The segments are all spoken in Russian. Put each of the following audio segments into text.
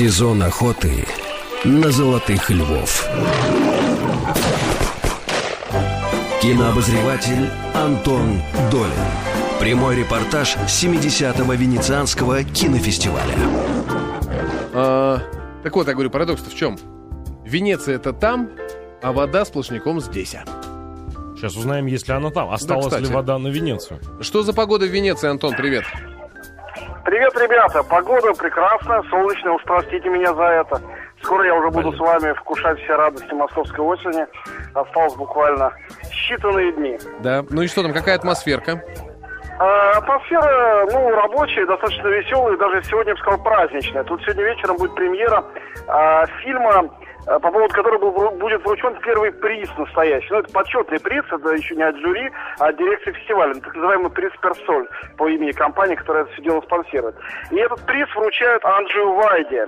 Сезон охоты на золотых львов. Кинообозреватель Антон Долин. Прямой репортаж 70-го Венецианского кинофестиваля. А, так вот, я говорю, парадокс-то в чем? Венеция это там, а вода сплошняком здесь. Сейчас узнаем, если она там. Осталась кстати. ли вода на Венецию? Что за погода в Венеции, Антон? Привет. Привет, ребята. Погода прекрасная, солнечная, уж простите меня за это. Скоро я уже буду с вами вкушать все радости московской осени. Осталось буквально считанные дни. Да. Ну и что там, какая атмосферка? А, атмосфера, ну, рабочая, достаточно веселая, даже сегодня, я бы сказал, праздничная. Тут сегодня вечером будет премьера а, фильма, а, по поводу которого будет вручен первый приз настоящий. Ну, это почетный приз, это еще не от жюри, а от дирекции фестиваля. Так называемый приз «Персоль» по имени компании, которая это все дело спонсирует. И этот приз вручают Анджею Вайде.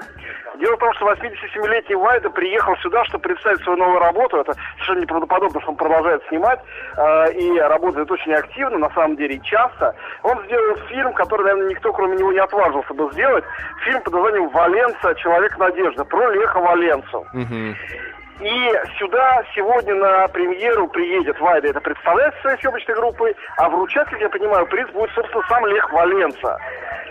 Дело в том, что 87-летний Вайда приехал сюда, чтобы представить свою новую работу. Это совершенно неправдоподобно, что он продолжает снимать э, и работает очень активно, на самом деле, и часто. Он сделал фильм, который, наверное, никто, кроме него, не отважился бы сделать. Фильм под названием «Валенса. Человек надежды» про Леха Валенцу. И сюда сегодня на премьеру приедет Вайда, это представляет своей съемочной группой, а вручать, как я понимаю, приз будет, собственно, сам Лех Валенца,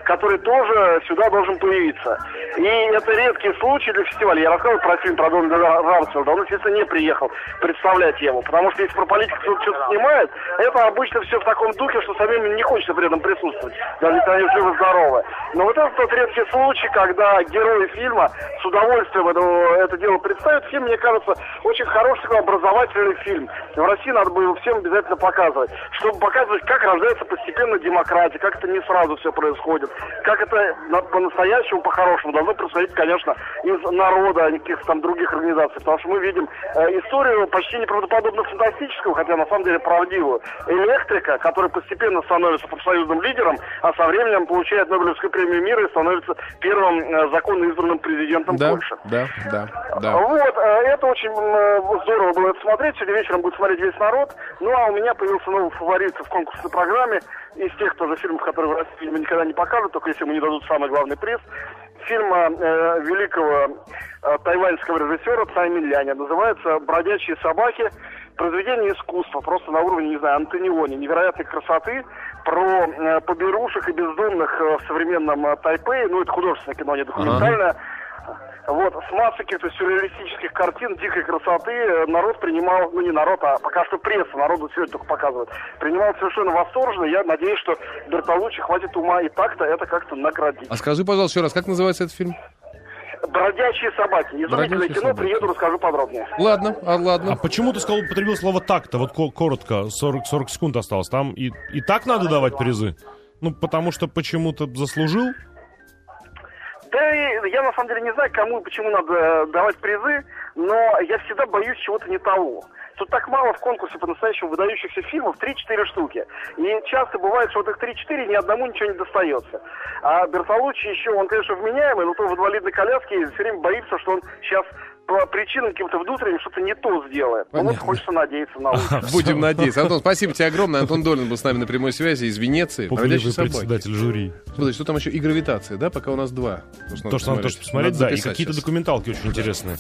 который тоже сюда должен появиться. И это редкий случай для фестиваля. Я рассказывал про фильм про Дональда Рамсфелда, он, естественно, не приехал представлять его, потому что если про политику кто-то что-то снимает, это обычно все в таком духе, что самим не хочется при этом присутствовать, даже если они живы-здоровы. Но вот это тот редкий случай, когда герои фильма с удовольствием это, это дело представят. Фильм, мне кажется, очень хороший такой образовательный фильм. В России надо было всем обязательно показывать, чтобы показывать, как рождается постепенно демократия, как это не сразу все происходит, как это на- по-настоящему, по-хорошему должно происходить, конечно, из народа, а не каких-то там других организаций. Потому что мы видим э, историю почти неправдоподобно фантастическую, хотя на самом деле правдивую. Электрика, который постепенно становится профсоюзным лидером, а со временем получает Нобелевскую премию мира и становится первым э, законно избранным президентом Да, Польши. да, да, да. Вот, э, это очень м, здорово было это смотреть. Сегодня вечером будет смотреть весь народ. Ну, а у меня появился новый фаворит в конкурсной программе. Из тех тоже фильмов, которые в России фильмы никогда не покажут, только если ему не дадут самый главный приз. Фильма э, великого э, тайваньского режиссера Цай Минляня. Называется «Бродячие собаки». Произведение искусства, просто на уровне, не знаю, Антониони, невероятной красоты, про э, поберушек и бездомных э, в современном э, Тайпее, ну, это художественное кино, не документальное, вот, с массой каких-то сюрреалистических картин, дикой красоты э, народ принимал, ну не народ, а пока что пресса, народу сегодня только показывает, принимал совершенно восторженно. Я надеюсь, что Бертолуччи хватит ума и так-то это как-то наградить. А скажи, пожалуйста, еще раз, как называется этот фильм? Бродячие собаки. Изумительное «Бродячие кино, собаки». приеду, расскажу подробнее. Ладно, а А ладно. почему ты сказал, употребил слово так-то? Вот ко- коротко, 40, 40 секунд осталось. Там и, и так надо давать призы? Ну, потому что почему-то заслужил? Да я на самом деле не знаю, кому и почему надо э, давать призы, но я всегда боюсь чего-то не того. Тут так мало в конкурсе по-настоящему выдающихся фильмов, 3-4 штуки. И часто бывает, что вот их 3-4 ни одному ничего не достается. А Бертолуччи еще, он, конечно, вменяемый, но то в инвалидной коляске и все время боится, что он сейчас по причинам каким-то внутренним что-то не то сделает. Ну вот Понятно. хочется надеяться на лучшее. Будем надеяться. Антон, спасибо тебе огромное. Антон Долин был с нами на прямой связи из Венеции. Пугливый председатель жюри. Смотри, что там еще и гравитация, да? Пока у нас два. То, что надо тоже посмотреть, да, и какие-то документалки очень интересные.